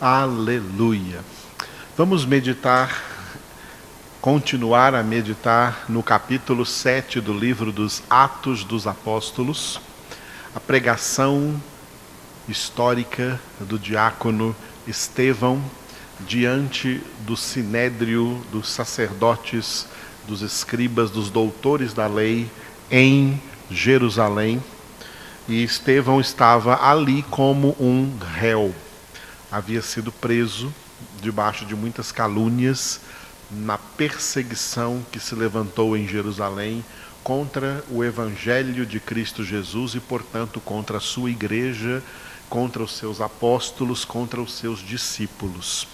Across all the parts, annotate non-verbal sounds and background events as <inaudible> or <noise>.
Aleluia. Vamos meditar, continuar a meditar no capítulo 7 do livro dos Atos dos Apóstolos, a pregação histórica do diácono Estevão diante do sinédrio dos sacerdotes, dos escribas, dos doutores da lei em Jerusalém. E Estevão estava ali como um réu. Havia sido preso debaixo de muitas calúnias na perseguição que se levantou em Jerusalém contra o evangelho de Cristo Jesus e, portanto, contra a sua igreja, contra os seus apóstolos, contra os seus discípulos.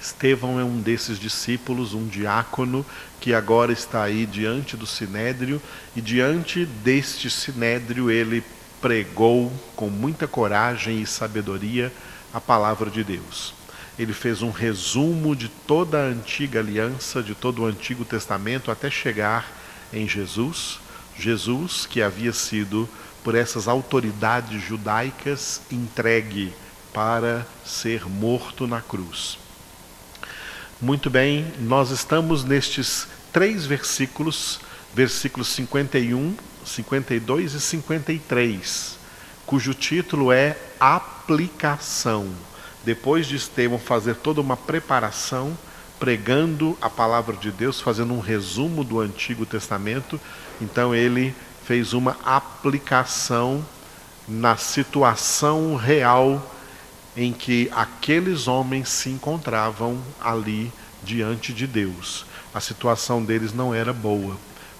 Estevão é um desses discípulos, um diácono, que agora está aí diante do sinédrio, e diante deste sinédrio ele pregou com muita coragem e sabedoria a palavra de Deus. Ele fez um resumo de toda a antiga aliança, de todo o Antigo Testamento, até chegar em Jesus. Jesus, que havia sido, por essas autoridades judaicas, entregue para ser morto na cruz. Muito bem, nós estamos nestes três versículos, versículos 51, 52 e 53, cujo título é Aplicação. Depois de Estevão fazer toda uma preparação, pregando a palavra de Deus, fazendo um resumo do Antigo Testamento, então ele fez uma aplicação na situação real em que aqueles homens se encontravam ali diante de Deus. A situação deles não era boa,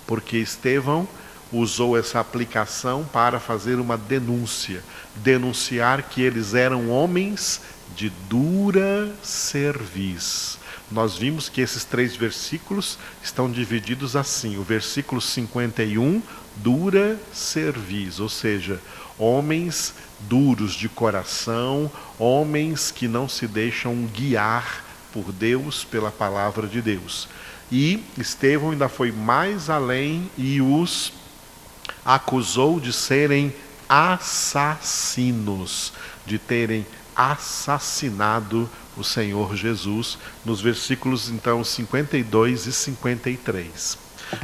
porque Estevão usou essa aplicação para fazer uma denúncia, denunciar que eles eram homens de dura cerviz. Nós vimos que esses três versículos estão divididos assim: o versículo 51, dura cerviz, ou seja, homens duros de coração, homens que não se deixam guiar por Deus, pela palavra de Deus. E Estevão ainda foi mais além e os acusou de serem assassinos, de terem assassinado o Senhor Jesus, nos versículos então 52 e 53.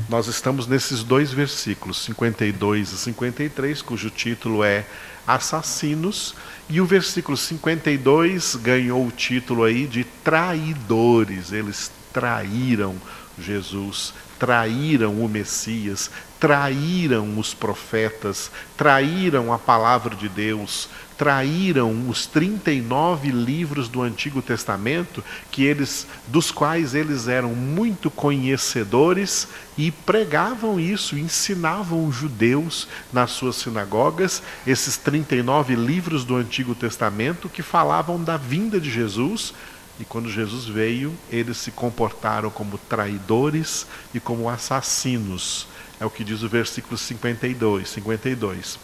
Nós estamos nesses dois versículos, 52 e 53, cujo título é Assassinos, e o versículo 52 ganhou o título aí de Traidores. Eles traíram Jesus, traíram o Messias, traíram os profetas, traíram a palavra de Deus, traíram os 39 livros do Antigo Testamento, que eles dos quais eles eram muito conhecedores e pregavam isso, ensinavam os judeus nas suas sinagogas, esses 39 livros do Antigo Testamento que falavam da vinda de Jesus, e quando Jesus veio, eles se comportaram como traidores e como assassinos. É o que diz o versículo 52, 52.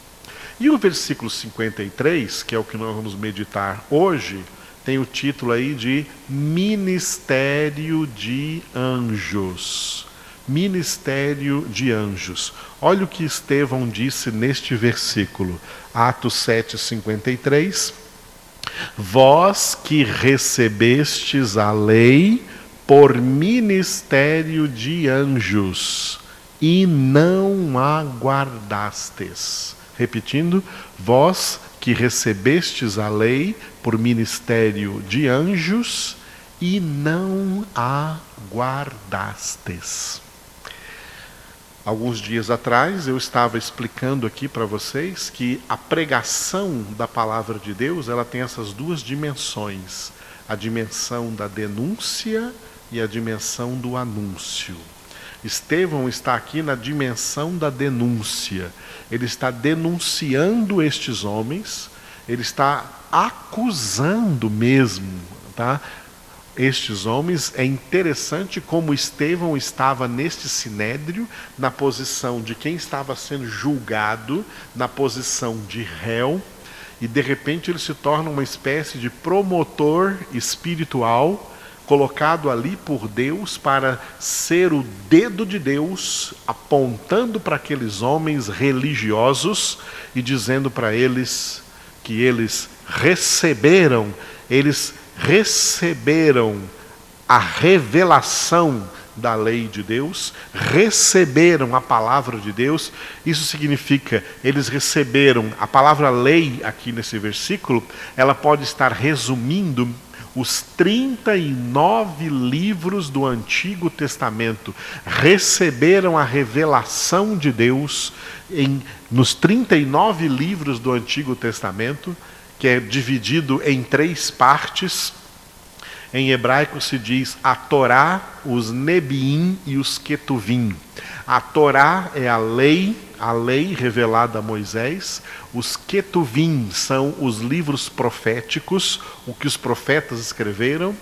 E o versículo 53, que é o que nós vamos meditar hoje, tem o título aí de Ministério de Anjos. Ministério de Anjos. Olha o que Estevão disse neste versículo, Atos 7, 53. Vós que recebestes a lei por ministério de anjos e não aguardastes Repetindo, vós que recebestes a lei por ministério de anjos e não a guardastes. Alguns dias atrás eu estava explicando aqui para vocês que a pregação da palavra de Deus, ela tem essas duas dimensões, a dimensão da denúncia e a dimensão do anúncio. Estevão está aqui na dimensão da denúncia. Ele está denunciando estes homens, ele está acusando mesmo, tá? Estes homens, é interessante como Estevão estava neste sinédrio, na posição de quem estava sendo julgado, na posição de réu, e de repente ele se torna uma espécie de promotor espiritual colocado ali por Deus para ser o dedo de Deus apontando para aqueles homens religiosos e dizendo para eles que eles receberam eles receberam a revelação da lei de Deus, receberam a palavra de Deus. Isso significa, eles receberam a palavra lei aqui nesse versículo, ela pode estar resumindo os 39 livros do Antigo Testamento receberam a revelação de Deus em, nos 39 livros do Antigo Testamento, que é dividido em três partes. Em hebraico se diz a Torá, os Nebiim e os Ketuvim. A Torá é a lei, a lei revelada a Moisés. Os Ketuvim são os livros proféticos, o que os profetas escreveram.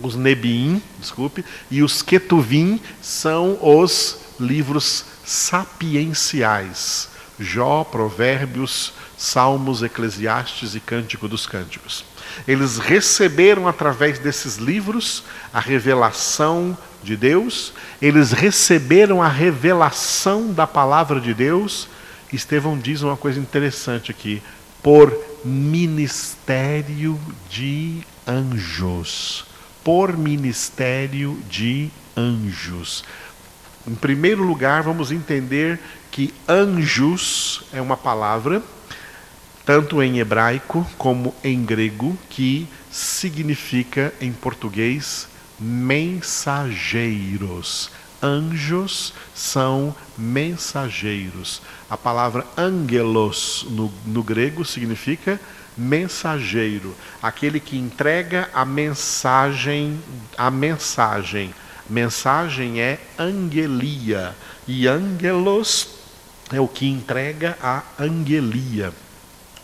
Os Nebiim, desculpe, e os Ketuvim são os livros sapienciais. Jó, Provérbios, Salmos, Eclesiastes e Cântico dos Cânticos. Eles receberam através desses livros a revelação de Deus, eles receberam a revelação da palavra de Deus. Estevão diz uma coisa interessante aqui: por ministério de anjos. Por ministério de anjos. Em primeiro lugar, vamos entender que anjos é uma palavra tanto em hebraico como em grego, que significa em português mensageiros. Anjos são mensageiros. A palavra angelos no, no grego significa mensageiro, aquele que entrega a mensagem, a mensagem. Mensagem é angelia e angelos é o que entrega a angelia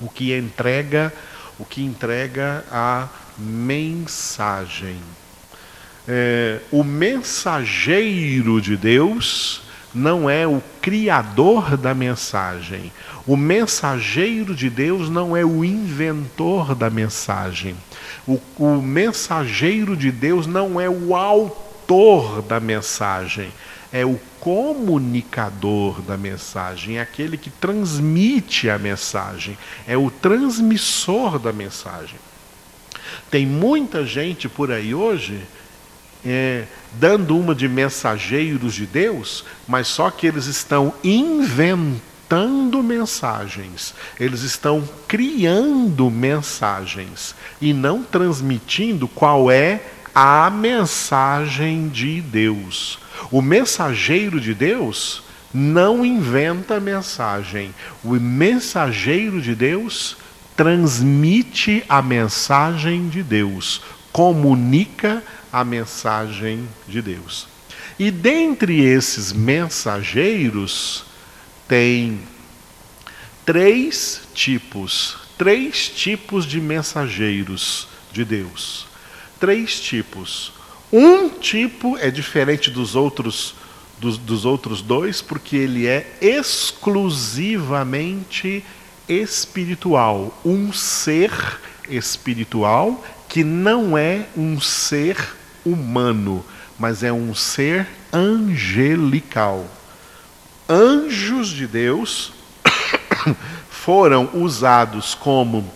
o que entrega, o que entrega a mensagem. É, o mensageiro de Deus não é o criador da mensagem. O mensageiro de Deus não é o inventor da mensagem. O, o mensageiro de Deus não é o autor da mensagem é o comunicador da mensagem, é aquele que transmite a mensagem, é o transmissor da mensagem. Tem muita gente por aí hoje é, dando uma de mensageiros de Deus, mas só que eles estão inventando mensagens, eles estão criando mensagens e não transmitindo qual é a mensagem de Deus. O mensageiro de Deus não inventa mensagem. O mensageiro de Deus transmite a mensagem de Deus, comunica a mensagem de Deus. E dentre esses mensageiros, tem três tipos, três tipos de mensageiros de Deus. Três tipos. Um tipo é diferente dos outros dos, dos outros dois porque ele é exclusivamente espiritual, um ser espiritual que não é um ser humano, mas é um ser angelical. Anjos de Deus <coughs> foram usados como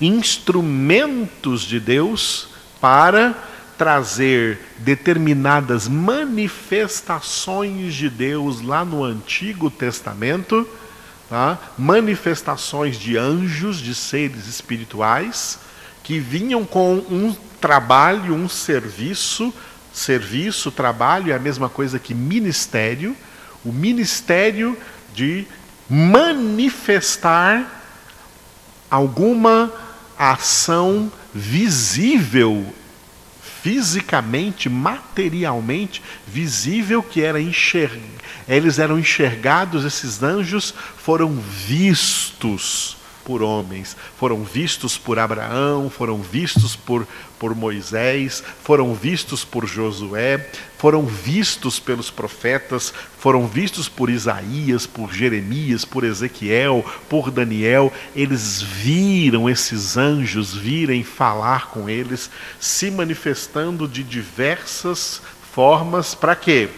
instrumentos de Deus para trazer determinadas manifestações de Deus lá no Antigo Testamento, tá? manifestações de anjos, de seres espirituais, que vinham com um trabalho, um serviço. Serviço, trabalho é a mesma coisa que ministério. O ministério de manifestar alguma ação visível fisicamente, materialmente visível que era eles eram enxergados, esses anjos foram vistos por homens, foram vistos por Abraão, foram vistos por, por Moisés, foram vistos por Josué, foram vistos pelos profetas, foram vistos por Isaías, por Jeremias, por Ezequiel, por Daniel. Eles viram esses anjos virem falar com eles, se manifestando de diversas formas, para quê?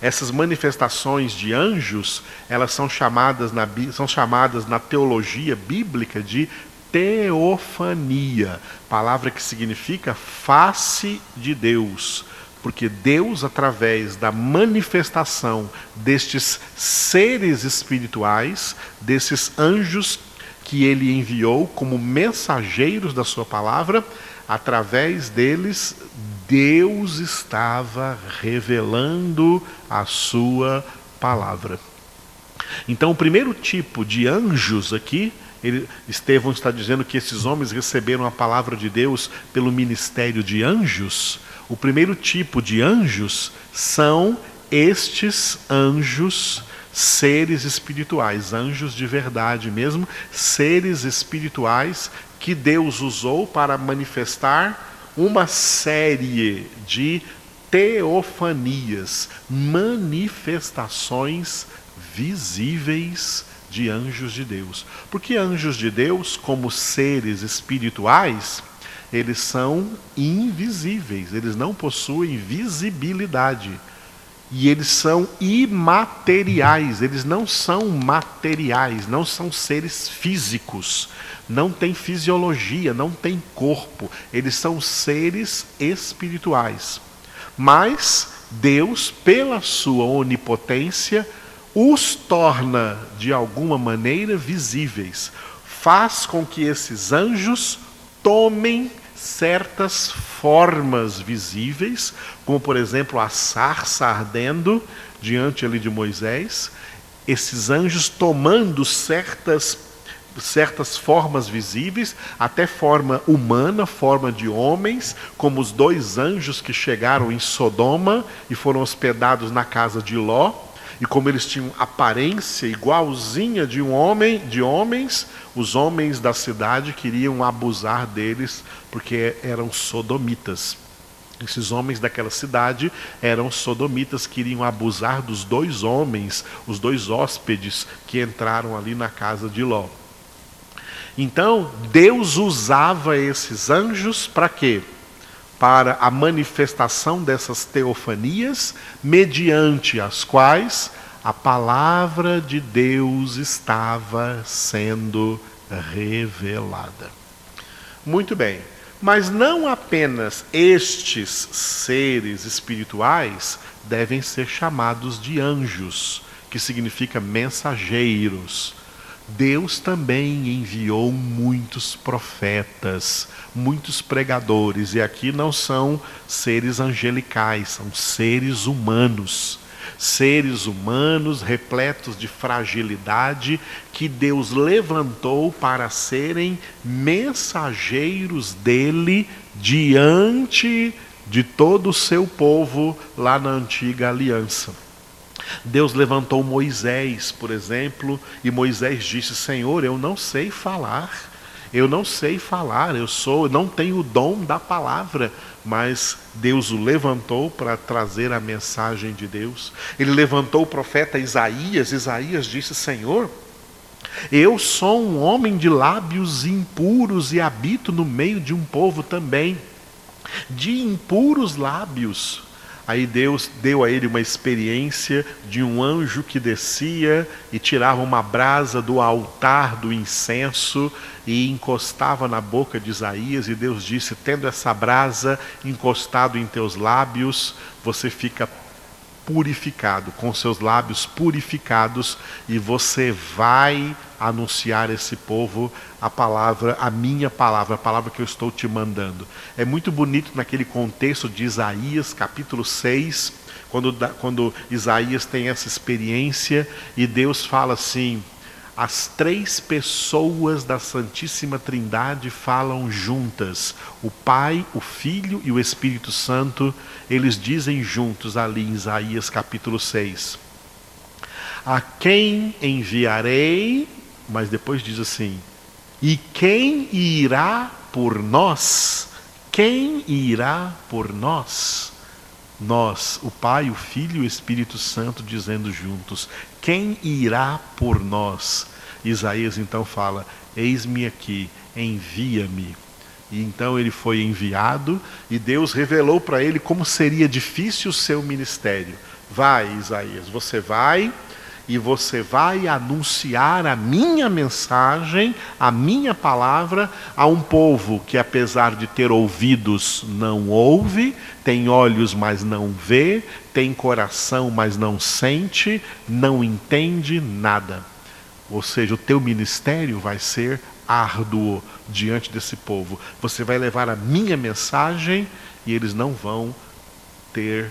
Essas manifestações de anjos, elas são chamadas na, são chamadas na teologia bíblica de teofania, palavra que significa face de Deus porque Deus, através da manifestação destes seres espirituais, desses anjos que ele enviou como mensageiros da sua palavra, através deles, Deus estava revelando a sua palavra. Então, o primeiro tipo de anjos aqui, ele, Estevão está dizendo que esses homens receberam a palavra de Deus pelo ministério de anjos. O primeiro tipo de anjos são estes anjos, seres espirituais, anjos de verdade mesmo, seres espirituais que Deus usou para manifestar uma série de teofanias, manifestações visíveis de anjos de Deus. Porque anjos de Deus, como seres espirituais, eles são invisíveis, eles não possuem visibilidade. E eles são imateriais, eles não são materiais, não são seres físicos, não têm fisiologia, não têm corpo, eles são seres espirituais. Mas Deus, pela sua onipotência, os torna de alguma maneira visíveis, faz com que esses anjos tomem certas formas visíveis, como por exemplo a sarça ardendo diante ali de Moisés, esses anjos tomando certas certas formas visíveis, até forma humana, forma de homens, como os dois anjos que chegaram em Sodoma e foram hospedados na casa de Ló e como eles tinham aparência igualzinha de um homem, de homens, os homens da cidade queriam abusar deles porque eram sodomitas. Esses homens daquela cidade eram sodomitas, queriam abusar dos dois homens, os dois hóspedes que entraram ali na casa de Ló. Então, Deus usava esses anjos para quê? Para a manifestação dessas teofanias, mediante as quais a palavra de Deus estava sendo revelada. Muito bem, mas não apenas estes seres espirituais devem ser chamados de anjos, que significa mensageiros. Deus também enviou muitos profetas, muitos pregadores, e aqui não são seres angelicais, são seres humanos. Seres humanos repletos de fragilidade que Deus levantou para serem mensageiros dele diante de todo o seu povo lá na antiga aliança. Deus levantou Moisés, por exemplo, e Moisés disse: Senhor, eu não sei falar. Eu não sei falar, eu sou, não tenho o dom da palavra, mas Deus o levantou para trazer a mensagem de Deus. Ele levantou o profeta Isaías. Isaías disse: Senhor, eu sou um homem de lábios impuros e habito no meio de um povo também de impuros lábios. Aí Deus deu a ele uma experiência de um anjo que descia e tirava uma brasa do altar do incenso e encostava na boca de Isaías, e Deus disse: Tendo essa brasa encostado em teus lábios, você fica purificado, com seus lábios purificados, e você vai anunciar a esse povo a palavra, a minha palavra, a palavra que eu estou te mandando. É muito bonito naquele contexto de Isaías, capítulo 6, quando, quando Isaías tem essa experiência e Deus fala assim: as três pessoas da Santíssima Trindade falam juntas. O Pai, o Filho e o Espírito Santo, eles dizem juntos ali em Isaías capítulo 6. A quem enviarei, mas depois diz assim: E quem irá por nós? Quem irá por nós? Nós, o Pai, o Filho e o Espírito Santo dizendo juntos: Quem irá por nós? Isaías então fala: Eis-me aqui, envia-me. E então ele foi enviado e Deus revelou para ele como seria difícil o seu ministério. Vai, Isaías, você vai e você vai anunciar a minha mensagem, a minha palavra a um povo que, apesar de ter ouvidos, não ouve, tem olhos, mas não vê, tem coração, mas não sente, não entende nada. Ou seja, o teu ministério vai ser árduo diante desse povo. Você vai levar a minha mensagem e eles não vão ter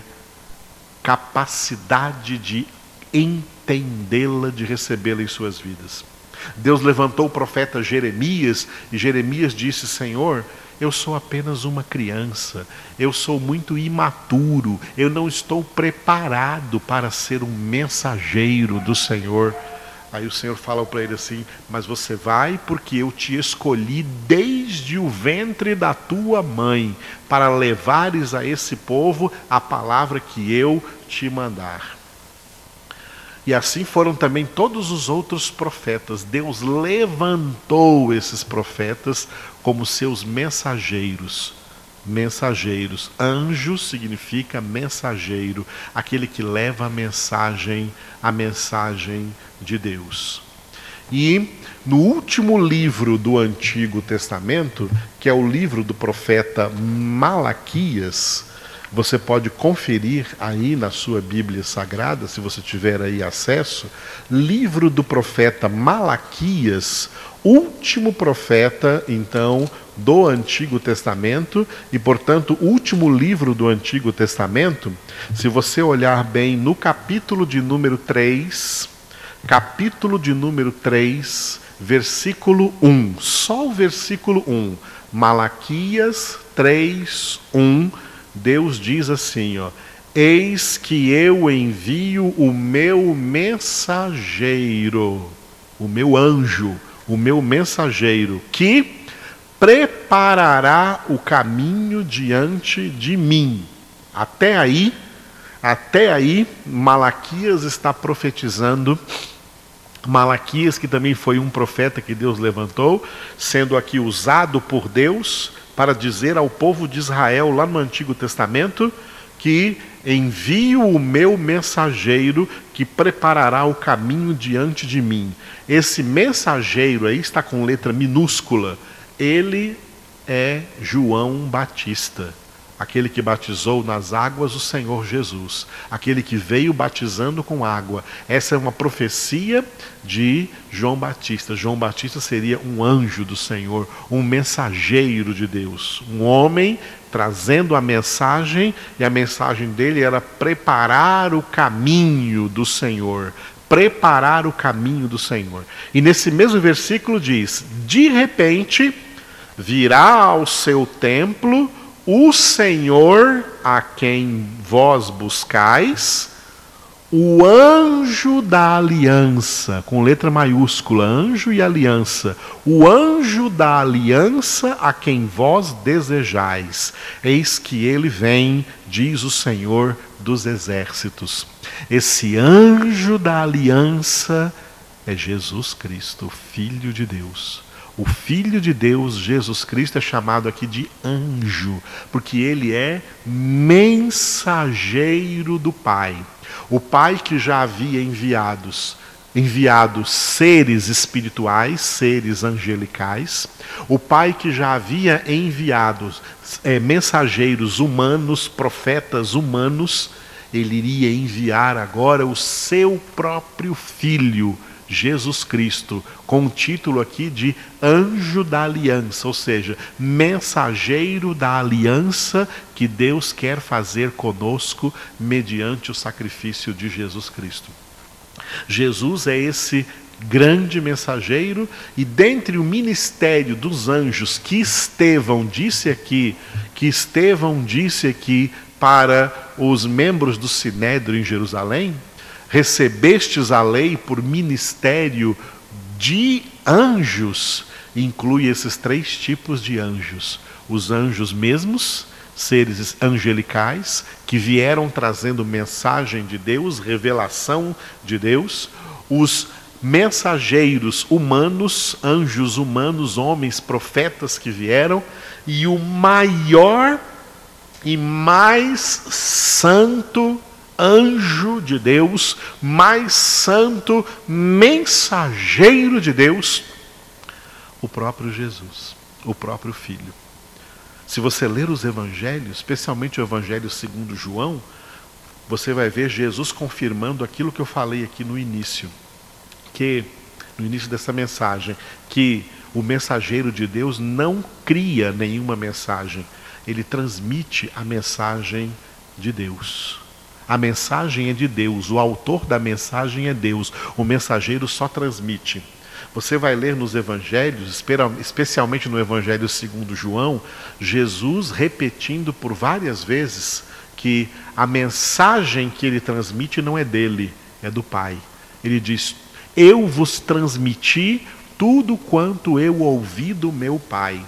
capacidade de entendê-la, de recebê-la em suas vidas. Deus levantou o profeta Jeremias e Jeremias disse: Senhor, eu sou apenas uma criança, eu sou muito imaturo, eu não estou preparado para ser um mensageiro do Senhor. Aí o Senhor fala para ele assim: Mas você vai porque eu te escolhi desde o ventre da tua mãe, para levares a esse povo a palavra que eu te mandar. E assim foram também todos os outros profetas. Deus levantou esses profetas como seus mensageiros. Mensageiros. Anjo significa mensageiro, aquele que leva a mensagem, a mensagem de Deus. E no último livro do Antigo Testamento, que é o livro do profeta Malaquias, você pode conferir aí na sua Bíblia Sagrada, se você tiver aí acesso, livro do profeta Malaquias, último profeta, então, do Antigo Testamento e, portanto, último livro do Antigo Testamento. Se você olhar bem no capítulo de número 3, capítulo de número 3, versículo 1, só o versículo 1, Malaquias 3, 1 Deus diz assim, ó: Eis que eu envio o meu mensageiro, o meu anjo, o meu mensageiro, que preparará o caminho diante de mim. Até aí, até aí, Malaquias está profetizando. Malaquias, que também foi um profeta que Deus levantou, sendo aqui usado por Deus para dizer ao povo de Israel, lá no Antigo Testamento, que envio o meu mensageiro que preparará o caminho diante de mim. Esse mensageiro aí está com letra minúscula. Ele é João Batista aquele que batizou nas águas o Senhor Jesus, aquele que veio batizando com água. Essa é uma profecia de João Batista. João Batista seria um anjo do Senhor, um mensageiro de Deus, um homem trazendo a mensagem, e a mensagem dele era preparar o caminho do Senhor, preparar o caminho do Senhor. E nesse mesmo versículo diz: De repente virá ao seu templo o Senhor a quem vós buscais, o anjo da aliança, com letra maiúscula, anjo e aliança, o anjo da aliança a quem vós desejais. Eis que ele vem, diz o Senhor dos exércitos. Esse anjo da aliança é Jesus Cristo, Filho de Deus. O Filho de Deus, Jesus Cristo, é chamado aqui de anjo, porque ele é mensageiro do Pai. O Pai que já havia enviados, enviado seres espirituais, seres angelicais, o Pai que já havia enviado é, mensageiros humanos, profetas humanos, ele iria enviar agora o seu próprio Filho Jesus Cristo, com o título aqui de anjo da aliança, ou seja, mensageiro da aliança que Deus quer fazer conosco mediante o sacrifício de Jesus Cristo. Jesus é esse grande mensageiro e dentre o ministério dos anjos que Estevão disse aqui, que Estevão disse aqui para os membros do Sinédrio em Jerusalém, recebestes a lei por ministério de anjos, inclui esses três tipos de anjos: os anjos mesmos, seres angelicais, que vieram trazendo mensagem de Deus, revelação de Deus, os mensageiros humanos, anjos humanos, homens, profetas que vieram, e o maior e mais santo anjo de Deus, mais santo mensageiro de Deus, o próprio Jesus, o próprio Filho. Se você ler os evangelhos, especialmente o evangelho segundo João, você vai ver Jesus confirmando aquilo que eu falei aqui no início, que no início dessa mensagem, que o mensageiro de Deus não cria nenhuma mensagem, ele transmite a mensagem de Deus. A mensagem é de Deus, o autor da mensagem é Deus, o mensageiro só transmite. Você vai ler nos evangelhos, especialmente no evangelho segundo João, Jesus repetindo por várias vezes que a mensagem que ele transmite não é dele, é do Pai. Ele diz: Eu vos transmiti tudo quanto eu ouvi do meu Pai.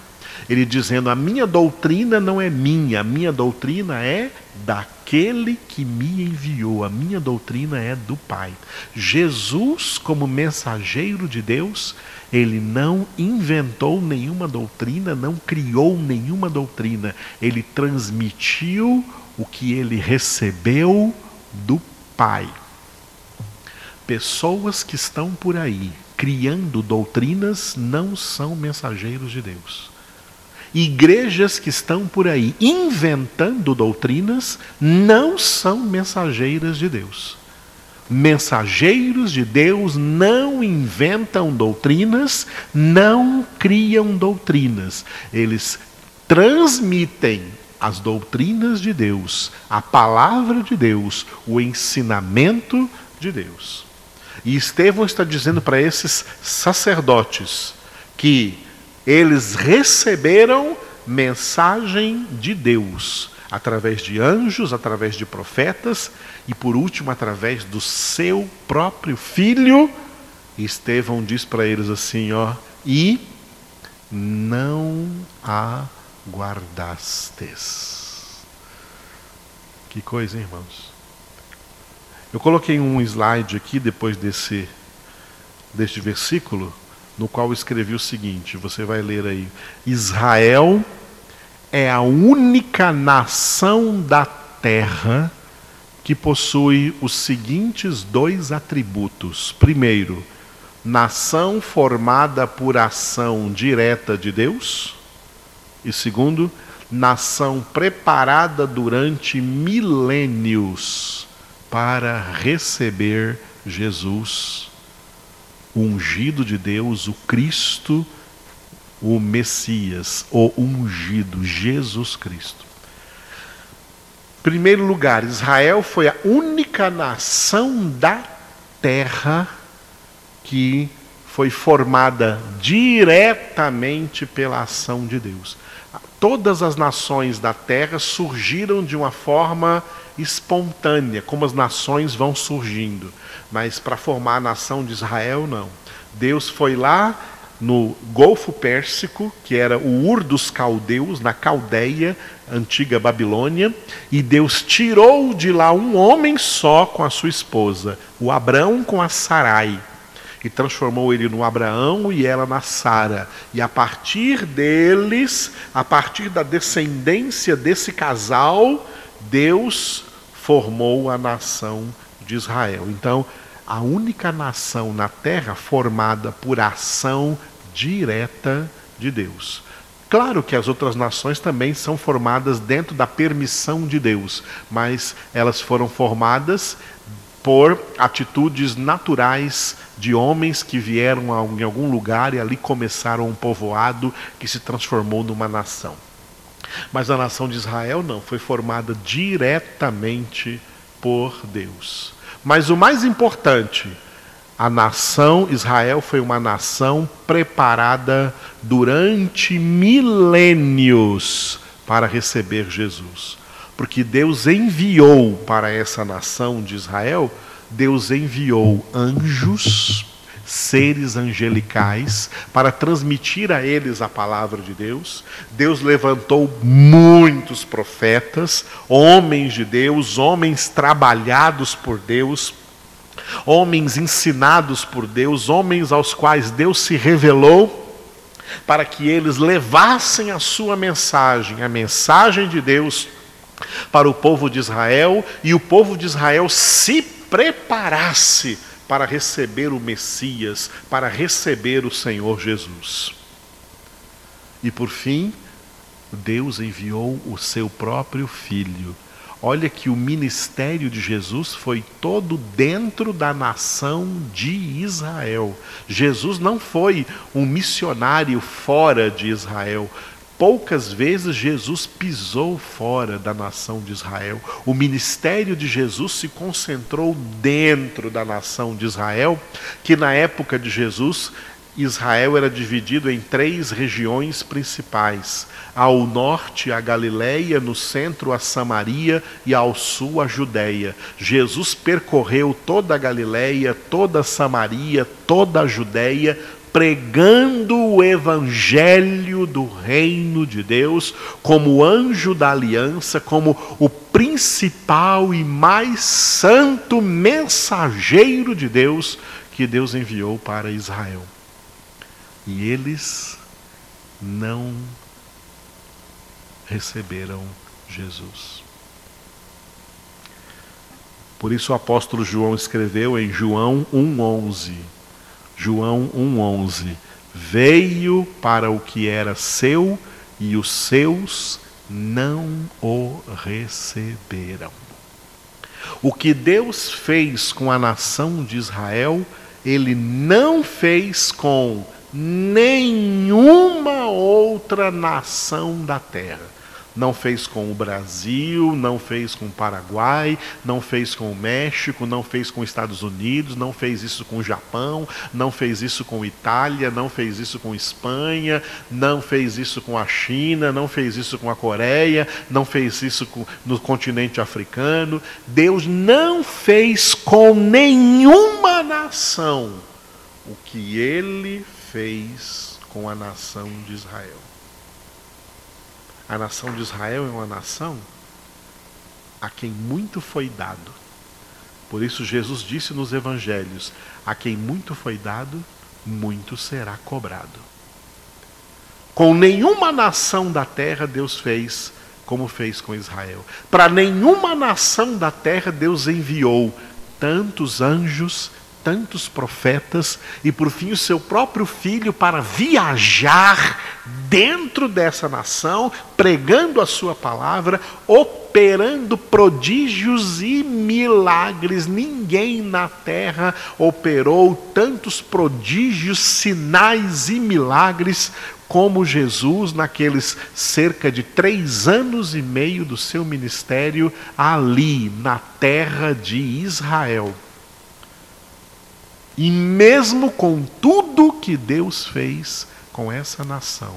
Ele dizendo: A minha doutrina não é minha, a minha doutrina é daquele que me enviou, a minha doutrina é do Pai. Jesus, como mensageiro de Deus, ele não inventou nenhuma doutrina, não criou nenhuma doutrina, ele transmitiu o que ele recebeu do Pai. Pessoas que estão por aí criando doutrinas não são mensageiros de Deus. Igrejas que estão por aí inventando doutrinas não são mensageiras de Deus. Mensageiros de Deus não inventam doutrinas, não criam doutrinas. Eles transmitem as doutrinas de Deus, a palavra de Deus, o ensinamento de Deus. E Estevão está dizendo para esses sacerdotes que eles receberam mensagem de Deus através de anjos, através de profetas e por último através do seu próprio filho. Estevão diz para eles assim, ó, e não a guardastes. Que coisa, hein, irmãos? Eu coloquei um slide aqui depois desse deste versículo, no qual escrevi o seguinte, você vai ler aí: Israel é a única nação da terra que possui os seguintes dois atributos. Primeiro, nação formada por ação direta de Deus. E segundo, nação preparada durante milênios para receber Jesus, o ungido de Deus, o Cristo, o Messias, o ungido, Jesus Cristo. Primeiro lugar, Israel foi a única nação da terra que foi formada diretamente pela ação de Deus. Todas as nações da terra surgiram de uma forma espontânea, como as nações vão surgindo. Mas para formar a nação de Israel, não. Deus foi lá no Golfo Pérsico, que era o Ur dos Caldeus, na Caldeia, antiga Babilônia, e Deus tirou de lá um homem só com a sua esposa, o Abrão com a Sarai e transformou ele no Abraão e ela na Sara. E a partir deles, a partir da descendência desse casal, Deus formou a nação de Israel. Então, a única nação na terra formada por ação direta de Deus. Claro que as outras nações também são formadas dentro da permissão de Deus, mas elas foram formadas por atitudes naturais de homens que vieram em algum lugar e ali começaram um povoado que se transformou numa nação. Mas a nação de Israel não, foi formada diretamente por Deus. Mas o mais importante, a nação Israel foi uma nação preparada durante milênios para receber Jesus. Porque Deus enviou para essa nação de Israel, Deus enviou anjos, seres angelicais, para transmitir a eles a palavra de Deus. Deus levantou muitos profetas, homens de Deus, homens trabalhados por Deus, homens ensinados por Deus, homens aos quais Deus se revelou para que eles levassem a sua mensagem, a mensagem de Deus para o povo de Israel e o povo de Israel se preparasse para receber o Messias, para receber o Senhor Jesus. E por fim, Deus enviou o seu próprio filho. Olha que o ministério de Jesus foi todo dentro da nação de Israel. Jesus não foi um missionário fora de Israel. Poucas vezes Jesus pisou fora da nação de Israel. O ministério de Jesus se concentrou dentro da nação de Israel, que na época de Jesus Israel era dividido em três regiões principais: ao norte a Galileia, no centro a Samaria e ao sul a Judéia. Jesus percorreu toda a Galileia, toda a Samaria, toda a Judéia, pregando o evangelho do reino de Deus como anjo da aliança, como o principal e mais santo mensageiro de Deus que Deus enviou para Israel. E eles não receberam Jesus. Por isso o apóstolo João escreveu em João 1:11 João 1,11: Veio para o que era seu e os seus não o receberam. O que Deus fez com a nação de Israel, ele não fez com nenhuma outra nação da terra não fez com o Brasil, não fez com o Paraguai, não fez com o México, não fez com os Estados Unidos, não fez isso com o Japão, não fez isso com a Itália, não fez isso com a Espanha, não fez isso com a China, não fez isso com a Coreia, não fez isso com, no continente africano. Deus não fez com nenhuma nação o que ele fez com a nação de Israel. A nação de Israel é uma nação a quem muito foi dado. Por isso, Jesus disse nos evangelhos: a quem muito foi dado, muito será cobrado. Com nenhuma nação da terra Deus fez como fez com Israel. Para nenhuma nação da terra Deus enviou tantos anjos, tantos profetas e por fim o seu próprio filho para viajar dentro dessa nação, pregando a sua palavra, operando prodígios e milagres. Ninguém na terra operou tantos prodígios, sinais e milagres como Jesus, naqueles cerca de três anos e meio do seu ministério, ali na terra de Israel. E mesmo com tudo que Deus fez com essa nação,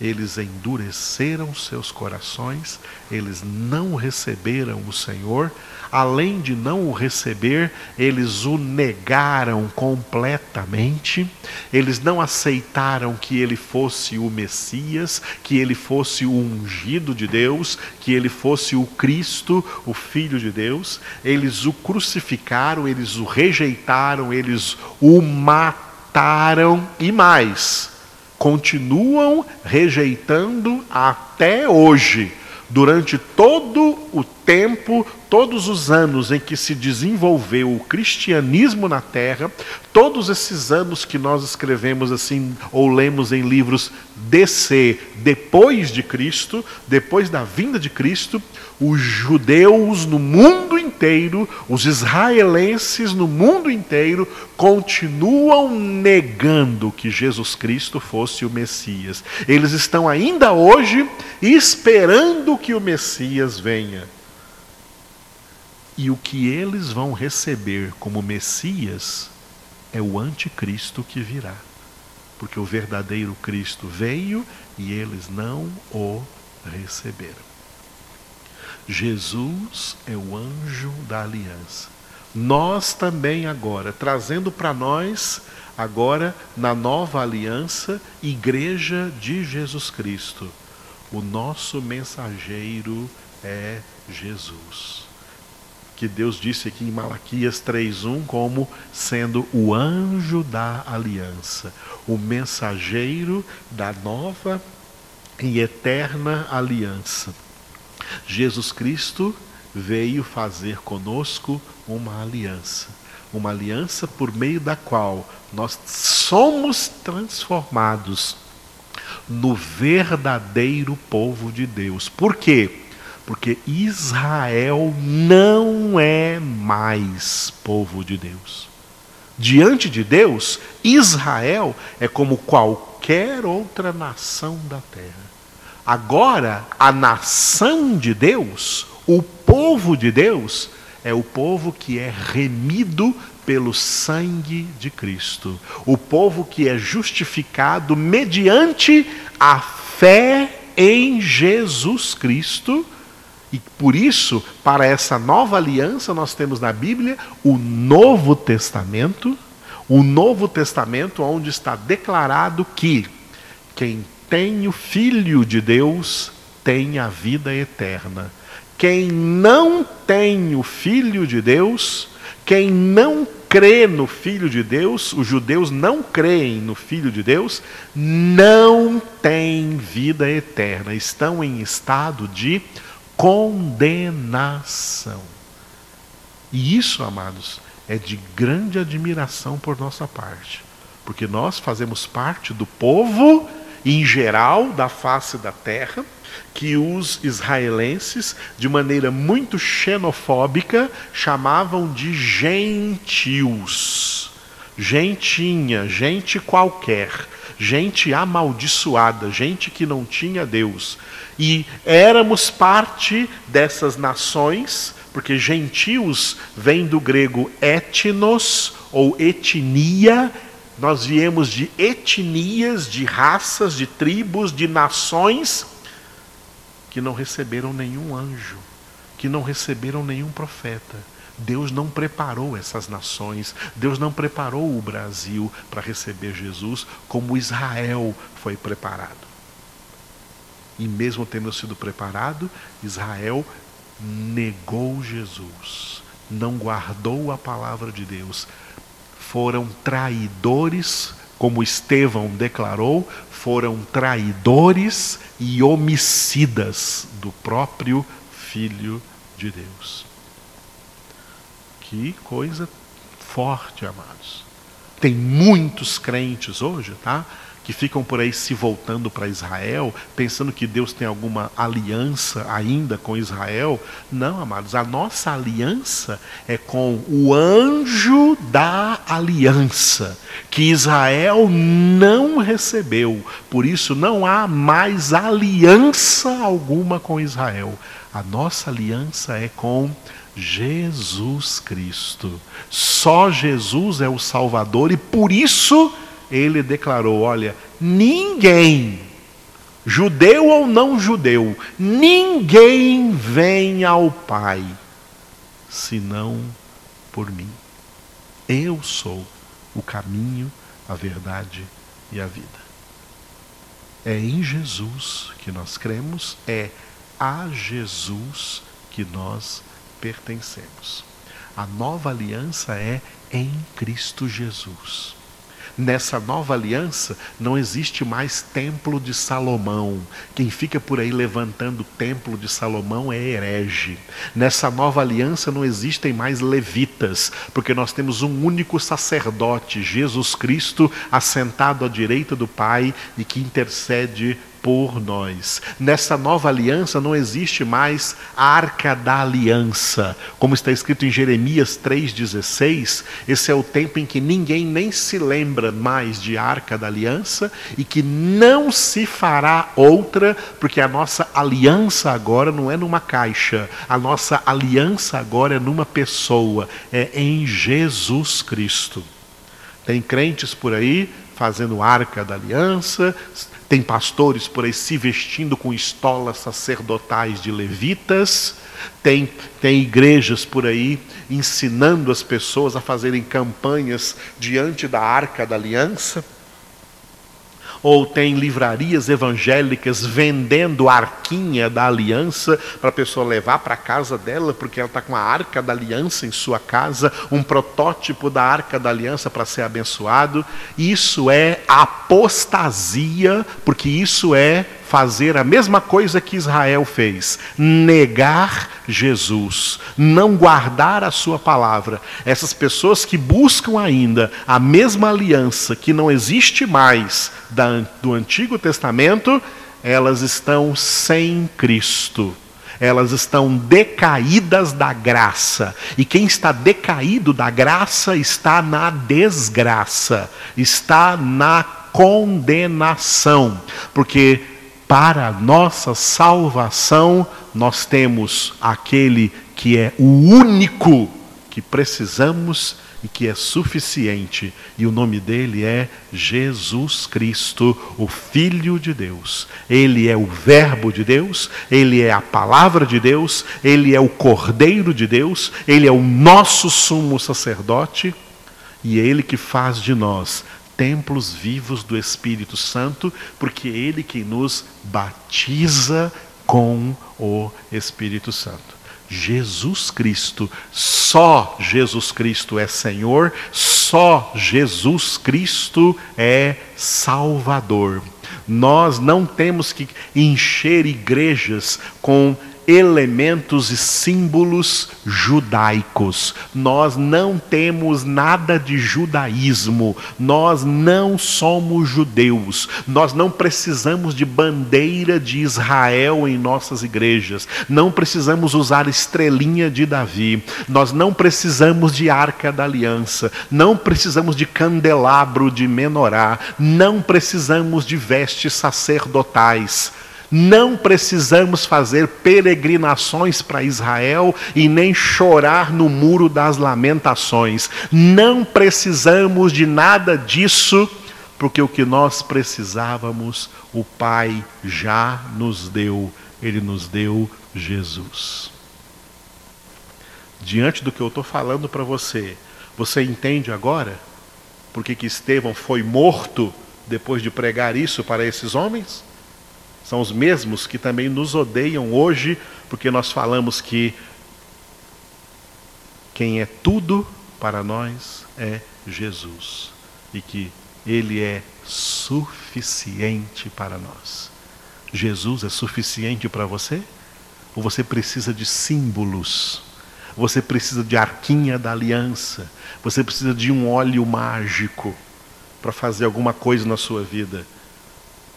eles endureceram seus corações, eles não receberam o Senhor, além de não o receber, eles o negaram completamente, eles não aceitaram que ele fosse o Messias, que ele fosse o ungido de Deus, que ele fosse o Cristo, o Filho de Deus, eles o crucificaram, eles o rejeitaram, eles o mataram. E mais, continuam rejeitando até hoje durante todo o tempo, todos os anos em que se desenvolveu o cristianismo na terra, todos esses anos que nós escrevemos assim ou lemos em livros DC, depois de Cristo, depois da vinda de Cristo, os judeus no mundo inteiro, os israelenses no mundo inteiro, continuam negando que Jesus Cristo fosse o Messias. Eles estão ainda hoje esperando que o Messias venha. E o que eles vão receber como Messias é o anticristo que virá. Porque o verdadeiro Cristo veio e eles não o receberam. Jesus é o anjo da aliança. Nós também agora, trazendo para nós, agora na nova aliança, Igreja de Jesus Cristo. O nosso mensageiro é Jesus. Que Deus disse aqui em Malaquias 3:1 como sendo o anjo da aliança, o mensageiro da nova e eterna aliança. Jesus Cristo veio fazer conosco uma aliança. Uma aliança por meio da qual nós somos transformados no verdadeiro povo de Deus. Por quê? Porque Israel não é mais povo de Deus. Diante de Deus, Israel é como qualquer outra nação da terra. Agora, a nação de Deus, o povo de Deus, é o povo que é remido pelo sangue de Cristo. O povo que é justificado mediante a fé em Jesus Cristo. E por isso, para essa nova aliança, nós temos na Bíblia o Novo Testamento, o Novo Testamento, onde está declarado que quem tem o Filho de Deus tem a vida eterna. Quem não tem o Filho de Deus, quem não crê no Filho de Deus, os judeus não creem no Filho de Deus, não tem vida eterna, estão em estado de condenação. E isso, amados, é de grande admiração por nossa parte, porque nós fazemos parte do povo, em geral, da face da terra que os israelenses, de maneira muito xenofóbica, chamavam de gentios. Gentinha, gente qualquer, gente amaldiçoada, gente que não tinha Deus. E éramos parte dessas nações, porque gentios vem do grego etnos ou etnia, nós viemos de etnias, de raças, de tribos, de nações que não receberam nenhum anjo, que não receberam nenhum profeta. Deus não preparou essas nações, Deus não preparou o Brasil para receber Jesus como Israel foi preparado. E mesmo tendo sido preparado, Israel negou Jesus, não guardou a palavra de Deus. Foram traidores, como Estevão declarou, foram traidores e homicidas do próprio Filho de Deus. Que coisa forte, amados. Tem muitos crentes hoje, tá? Que ficam por aí se voltando para Israel, pensando que Deus tem alguma aliança ainda com Israel. Não, amados, a nossa aliança é com o anjo da aliança, que Israel não recebeu. Por isso não há mais aliança alguma com Israel. A nossa aliança é com Jesus Cristo. Só Jesus é o Salvador e por isso ele declarou: Olha, ninguém, judeu ou não judeu, ninguém vem ao Pai senão por mim. Eu sou o caminho, a verdade e a vida. É em Jesus que nós cremos, é a Jesus que nós pertencemos. A nova aliança é em Cristo Jesus. Nessa nova aliança não existe mais templo de Salomão. Quem fica por aí levantando o templo de Salomão é herege. Nessa nova aliança não existem mais levitas, porque nós temos um único sacerdote, Jesus Cristo, assentado à direita do Pai e que intercede por nós. Nessa nova aliança não existe mais a arca da aliança. Como está escrito em Jeremias 3,16, esse é o tempo em que ninguém nem se lembra mais de arca da aliança e que não se fará outra, porque a nossa aliança agora não é numa caixa, a nossa aliança agora é numa pessoa, é em Jesus Cristo. Tem crentes por aí fazendo arca da aliança, tem pastores por aí se vestindo com estolas sacerdotais de levitas, tem, tem igrejas por aí ensinando as pessoas a fazerem campanhas diante da arca da aliança ou tem livrarias evangélicas vendendo a arquinha da aliança para a pessoa levar para a casa dela, porque ela está com a arca da aliança em sua casa, um protótipo da arca da aliança para ser abençoado. Isso é apostasia, porque isso é fazer a mesma coisa que Israel fez: negar Jesus, não guardar a sua palavra. Essas pessoas que buscam ainda a mesma aliança que não existe mais do Antigo Testamento, elas estão sem Cristo elas estão decaídas da graça. E quem está decaído da graça está na desgraça, está na condenação. Porque para nossa salvação nós temos aquele que é o único que precisamos e que é suficiente, e o nome dele é Jesus Cristo, o Filho de Deus. Ele é o Verbo de Deus, ele é a palavra de Deus, ele é o Cordeiro de Deus, ele é o nosso sumo sacerdote, e é ele que faz de nós templos vivos do Espírito Santo, porque é ele que nos batiza com o Espírito Santo. Jesus Cristo, só Jesus Cristo é Senhor, só Jesus Cristo é Salvador. Nós não temos que encher igrejas com elementos e símbolos judaicos. Nós não temos nada de judaísmo. Nós não somos judeus. Nós não precisamos de bandeira de Israel em nossas igrejas. Não precisamos usar estrelinha de Davi. Nós não precisamos de arca da aliança. Não precisamos de candelabro de menorá. Não precisamos de vestes sacerdotais. Não precisamos fazer peregrinações para Israel e nem chorar no muro das lamentações. Não precisamos de nada disso, porque o que nós precisávamos, o Pai já nos deu. Ele nos deu Jesus. Diante do que eu estou falando para você, você entende agora porque que Estevão foi morto depois de pregar isso para esses homens? São os mesmos que também nos odeiam hoje, porque nós falamos que quem é tudo para nós é Jesus e que Ele é suficiente para nós. Jesus é suficiente para você? Ou você precisa de símbolos? Você precisa de arquinha da aliança? Você precisa de um óleo mágico para fazer alguma coisa na sua vida?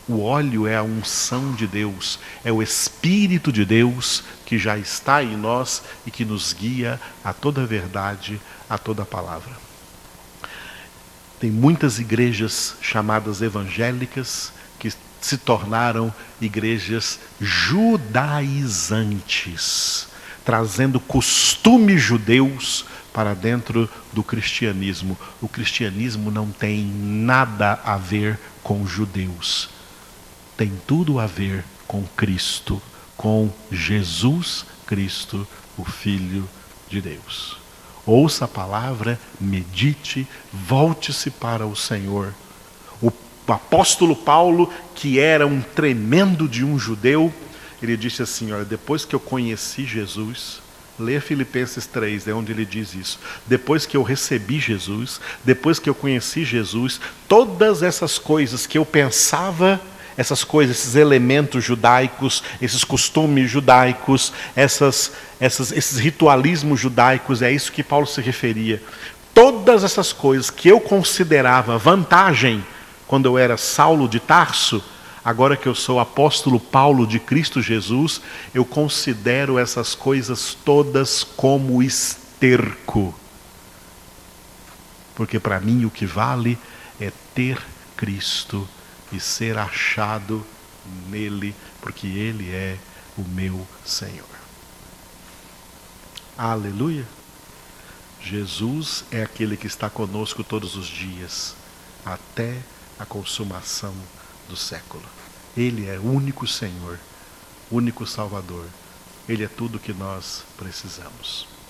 O óleo é a unção de Deus, é o Espírito de Deus que já está em nós e que nos guia a toda a verdade, a toda a palavra. Tem muitas igrejas chamadas evangélicas que se tornaram igrejas judaizantes, trazendo costumes judeus para dentro do cristianismo. O cristianismo não tem nada a ver com judeus tem tudo a ver com Cristo, com Jesus Cristo, o Filho de Deus. Ouça a palavra, medite, volte-se para o Senhor. O apóstolo Paulo, que era um tremendo de um judeu, ele disse assim: Olha, depois que eu conheci Jesus, Leia Filipenses 3, é onde ele diz isso. Depois que eu recebi Jesus, depois que eu conheci Jesus, todas essas coisas que eu pensava essas coisas, esses elementos judaicos, esses costumes judaicos, essas, essas, esses ritualismos judaicos, é isso que Paulo se referia. Todas essas coisas que eu considerava vantagem quando eu era Saulo de Tarso, agora que eu sou apóstolo Paulo de Cristo Jesus, eu considero essas coisas todas como esterco. Porque para mim o que vale é ter Cristo e ser achado nele, porque ele é o meu Senhor. Aleluia! Jesus é aquele que está conosco todos os dias, até a consumação do século. Ele é o único Senhor, único Salvador. Ele é tudo que nós precisamos.